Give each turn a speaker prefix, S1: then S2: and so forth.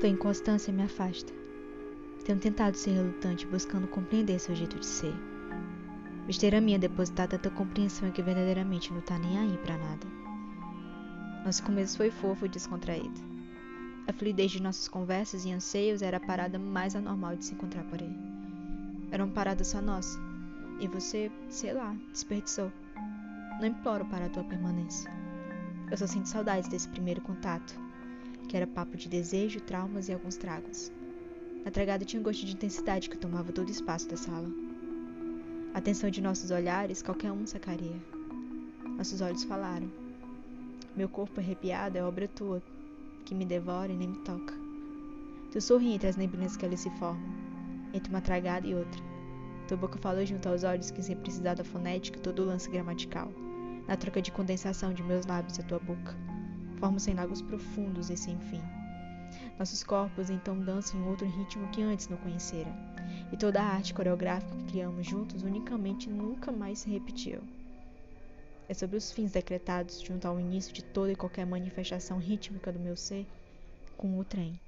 S1: Tua inconstância me afasta. Tenho tentado ser relutante, buscando compreender seu jeito de ser. Besteira minha depositar tanta compreensão que verdadeiramente não tá nem aí pra nada. Nosso começo foi fofo e descontraído. A fluidez de nossas conversas e anseios era a parada mais anormal de se encontrar por aí. Era uma parada só nossa. E você, sei lá, desperdiçou. Não imploro para a tua permanência. Eu só sinto saudades desse primeiro contato, que era papo de desejo, traumas e alguns tragos. A tragada tinha um gosto de intensidade que tomava todo o espaço da sala. A tensão de nossos olhares qualquer um sacaria. Nossos olhos falaram. Meu corpo arrepiado é obra tua, que me devora e nem me toca. Tu sorri entre as neblinas que ali se formam, entre uma tragada e outra. Tua boca falou junto aos olhos que sem precisar da fonética todo o lance gramatical, na troca de condensação de meus lábios a tua boca. Formam sem lagos profundos e sem fim. Nossos corpos então dançam em outro ritmo que antes não conhecera e toda a arte coreográfica que criamos juntos unicamente nunca mais se repetiu. É sobre os fins decretados junto ao início de toda e qualquer manifestação rítmica do meu ser com o trem.